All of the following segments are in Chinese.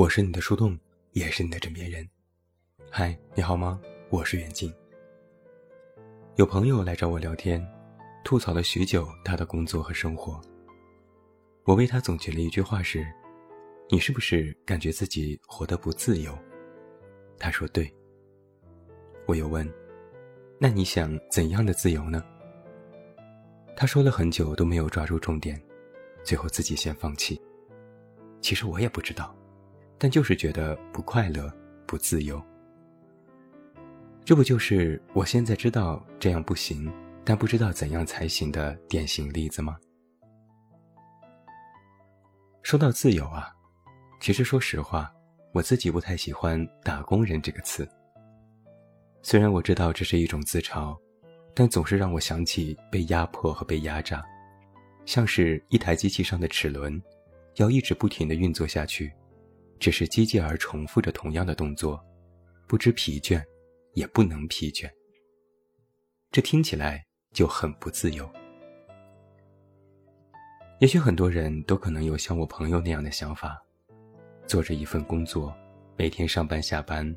我是你的树洞，也是你的枕边人。嗨，你好吗？我是远近。有朋友来找我聊天，吐槽了许久他的工作和生活。我为他总结了一句话是：“你是不是感觉自己活得不自由？”他说：“对。”我又问：“那你想怎样的自由呢？”他说了很久都没有抓住重点，最后自己先放弃。其实我也不知道，但就是觉得不快乐、不自由。这不就是我现在知道这样不行，但不知道怎样才行的典型例子吗？说到自由啊，其实说实话，我自己不太喜欢“打工人”这个词。虽然我知道这是一种自嘲，但总是让我想起被压迫和被压榨，像是一台机器上的齿轮。要一直不停地运作下去，只是机械而重复着同样的动作，不知疲倦，也不能疲倦。这听起来就很不自由。也许很多人都可能有像我朋友那样的想法：做着一份工作，每天上班下班，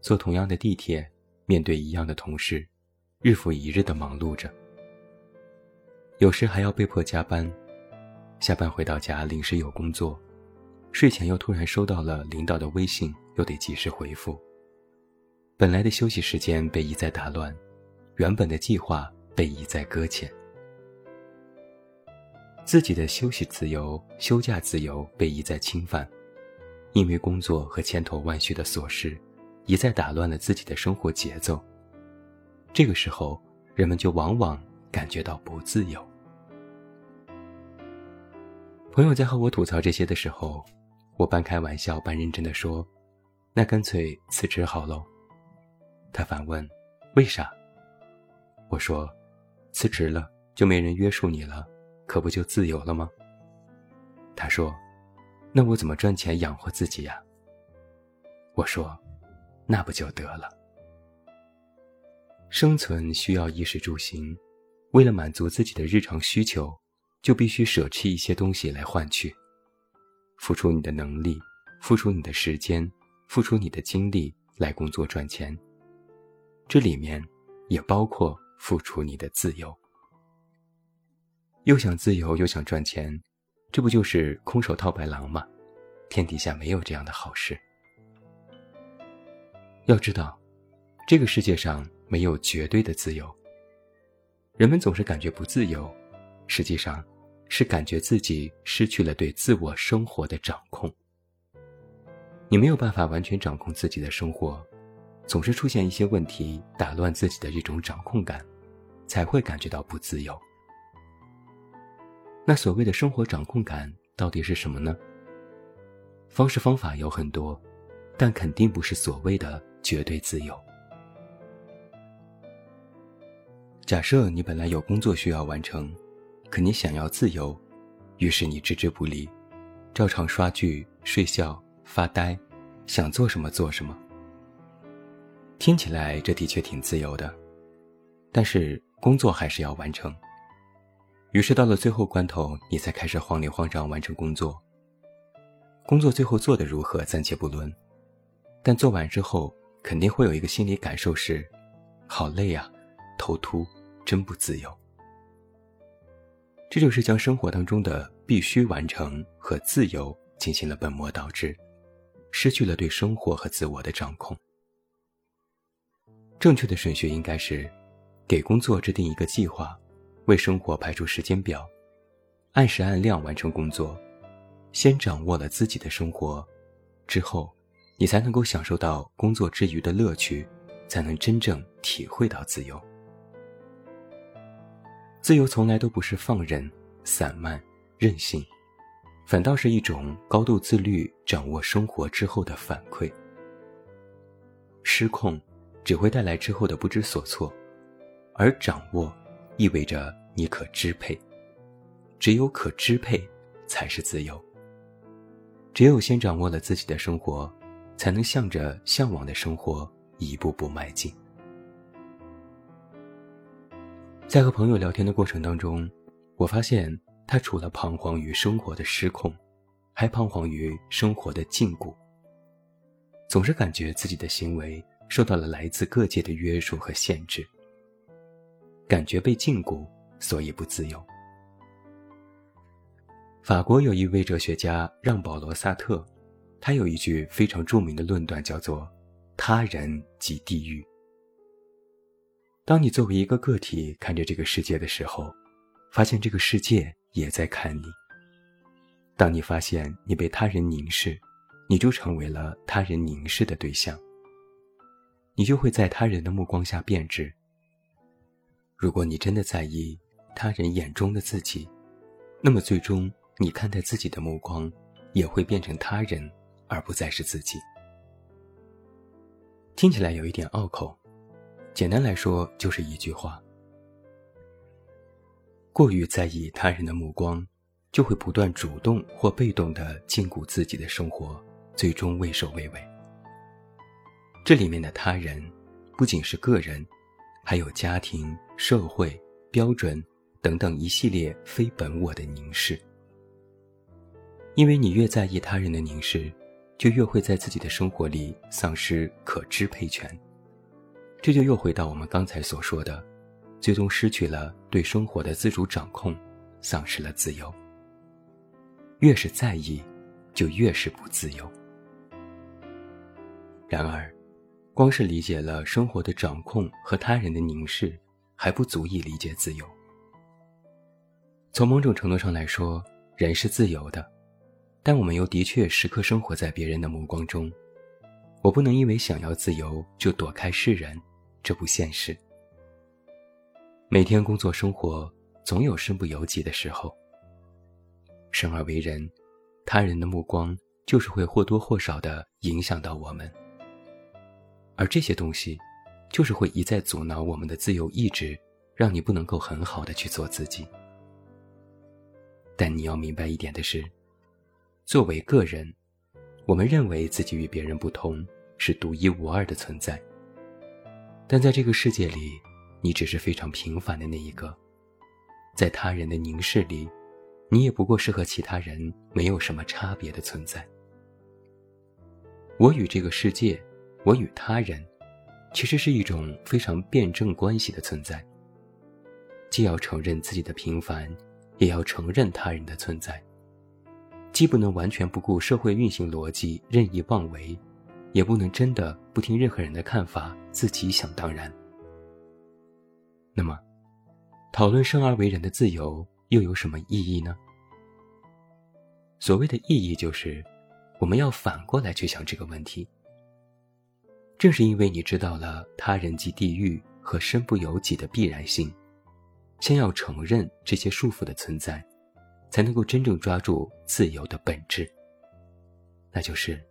坐同样的地铁，面对一样的同事，日复一日的忙碌着，有时还要被迫加班。下班回到家，临时有工作，睡前又突然收到了领导的微信，又得及时回复。本来的休息时间被一再打乱，原本的计划被一再搁浅，自己的休息自由、休假自由被一再侵犯，因为工作和千头万绪的琐事，一再打乱了自己的生活节奏。这个时候，人们就往往感觉到不自由。朋友在和我吐槽这些的时候，我半开玩笑半认真的说：“那干脆辞职好喽。”他反问：“为啥？”我说：“辞职了就没人约束你了，可不就自由了吗？”他说：“那我怎么赚钱养活自己呀？”我说：“那不就得了？生存需要衣食住行，为了满足自己的日常需求。”就必须舍弃一些东西来换取，付出你的能力，付出你的时间，付出你的精力来工作赚钱。这里面也包括付出你的自由。又想自由又想赚钱，这不就是空手套白狼吗？天底下没有这样的好事。要知道，这个世界上没有绝对的自由。人们总是感觉不自由，实际上。是感觉自己失去了对自我生活的掌控。你没有办法完全掌控自己的生活，总是出现一些问题打乱自己的这种掌控感，才会感觉到不自由。那所谓的生活掌控感到底是什么呢？方式方法有很多，但肯定不是所谓的绝对自由。假设你本来有工作需要完成。可你想要自由，于是你置之不理，照常刷剧、睡觉、发呆，想做什么做什么。听起来这的确挺自由的，但是工作还是要完成。于是到了最后关头，你才开始慌里慌张完成工作。工作最后做得如何暂且不论，但做完之后肯定会有一个心理感受是：好累啊，头秃，真不自由。这就是将生活当中的必须完成和自由进行了本末倒置，失去了对生活和自我的掌控。正确的顺序应该是：给工作制定一个计划，为生活排出时间表，按时按量完成工作。先掌握了自己的生活，之后，你才能够享受到工作之余的乐趣，才能真正体会到自由。自由从来都不是放任、散漫、任性，反倒是一种高度自律、掌握生活之后的反馈。失控只会带来之后的不知所措，而掌握意味着你可支配。只有可支配，才是自由。只有先掌握了自己的生活，才能向着向往的生活一步步迈进。在和朋友聊天的过程当中，我发现他除了彷徨于生活的失控，还彷徨于生活的禁锢。总是感觉自己的行为受到了来自各界的约束和限制，感觉被禁锢，所以不自由。法国有一位哲学家让·保罗·萨特，他有一句非常著名的论断，叫做“他人即地狱”。当你作为一个个体看着这个世界的时候，发现这个世界也在看你。当你发现你被他人凝视，你就成为了他人凝视的对象。你就会在他人的目光下变质。如果你真的在意他人眼中的自己，那么最终你看待自己的目光也会变成他人，而不再是自己。听起来有一点拗口。简单来说，就是一句话：过于在意他人的目光，就会不断主动或被动的禁锢自己的生活，最终畏首畏尾。这里面的他人，不仅是个人，还有家庭、社会、标准等等一系列非本我的凝视。因为你越在意他人的凝视，就越会在自己的生活里丧失可支配权。这就又回到我们刚才所说的，最终失去了对生活的自主掌控，丧失了自由。越是在意，就越是不自由。然而，光是理解了生活的掌控和他人的凝视，还不足以理解自由。从某种程度上来说，人是自由的，但我们又的确时刻生活在别人的目光中。我不能因为想要自由就躲开世人。这不现实。每天工作生活，总有身不由己的时候。生而为人，他人的目光就是会或多或少的影响到我们，而这些东西，就是会一再阻挠我们的自由意志，让你不能够很好的去做自己。但你要明白一点的是，作为个人，我们认为自己与别人不同，是独一无二的存在。但在这个世界里，你只是非常平凡的那一个，在他人的凝视里，你也不过是和其他人没有什么差别的存在。我与这个世界，我与他人，其实是一种非常辩证关系的存在。既要承认自己的平凡，也要承认他人的存在。既不能完全不顾社会运行逻辑，任意妄为。也不能真的不听任何人的看法，自己想当然。那么，讨论生而为人的自由又有什么意义呢？所谓的意义就是，我们要反过来去想这个问题。正是因为你知道了他人即地狱和身不由己的必然性，先要承认这些束缚的存在，才能够真正抓住自由的本质，那就是。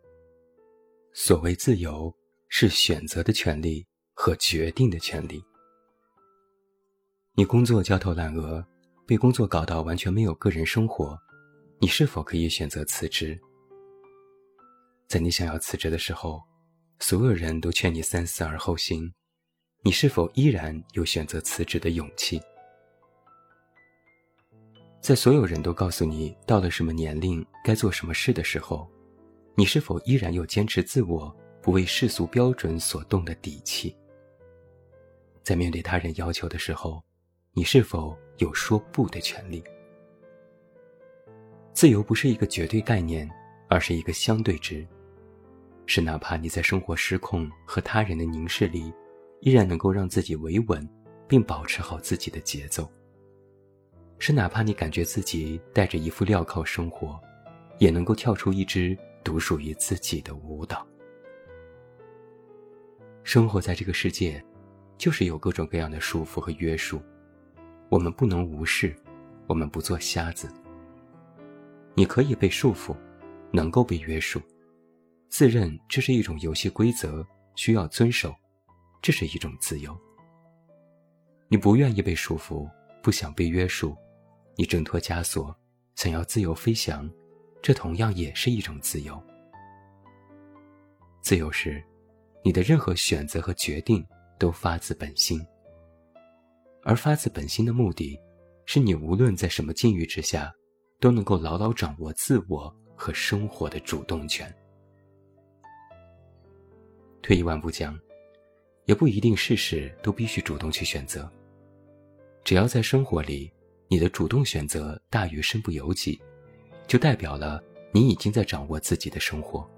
所谓自由，是选择的权利和决定的权利。你工作焦头烂额，被工作搞到完全没有个人生活，你是否可以选择辞职？在你想要辞职的时候，所有人都劝你三思而后行，你是否依然有选择辞职的勇气？在所有人都告诉你到了什么年龄该做什么事的时候。你是否依然有坚持自我、不为世俗标准所动的底气？在面对他人要求的时候，你是否有说不的权利？自由不是一个绝对概念，而是一个相对值，是哪怕你在生活失控和他人的凝视里，依然能够让自己维稳，并保持好自己的节奏；是哪怕你感觉自己带着一副镣铐生活，也能够跳出一支。独属于自己的舞蹈。生活在这个世界，就是有各种各样的束缚和约束，我们不能无视，我们不做瞎子。你可以被束缚，能够被约束，自认这是一种游戏规则，需要遵守，这是一种自由。你不愿意被束缚，不想被约束，你挣脱枷锁，想要自由飞翔。这同样也是一种自由。自由是，你的任何选择和决定都发自本心。而发自本心的目的，是你无论在什么境遇之下，都能够牢牢掌握自我和生活的主动权。退一万步讲，也不一定事事都必须主动去选择。只要在生活里，你的主动选择大于身不由己，就代表了你已经在掌握自己的生活。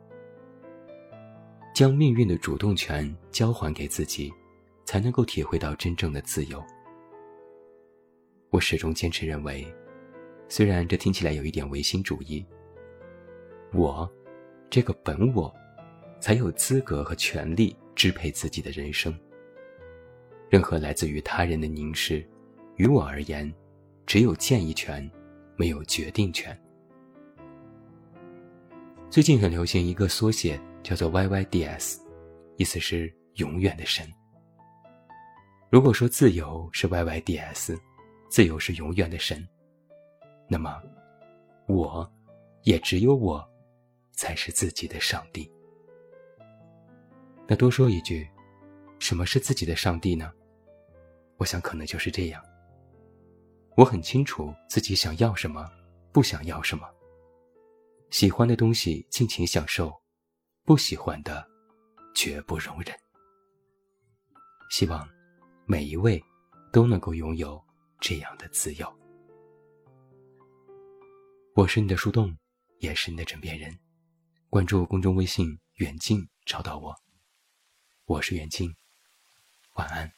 将命运的主动权交还给自己，才能够体会到真正的自由。我始终坚持认为，虽然这听起来有一点唯心主义，我，这个本我，才有资格和权利支配自己的人生。任何来自于他人的凝视，于我而言，只有建议权，没有决定权。最近很流行一个缩写。叫做 YYDS，意思是永远的神。如果说自由是 YYDS，自由是永远的神，那么我，也只有我，才是自己的上帝。那多说一句，什么是自己的上帝呢？我想可能就是这样。我很清楚自己想要什么，不想要什么，喜欢的东西尽情享受。不喜欢的，绝不容忍。希望每一位都能够拥有这样的自由。我是你的树洞，也是你的枕边人。关注公众微信“远近”，找到我。我是远近，晚安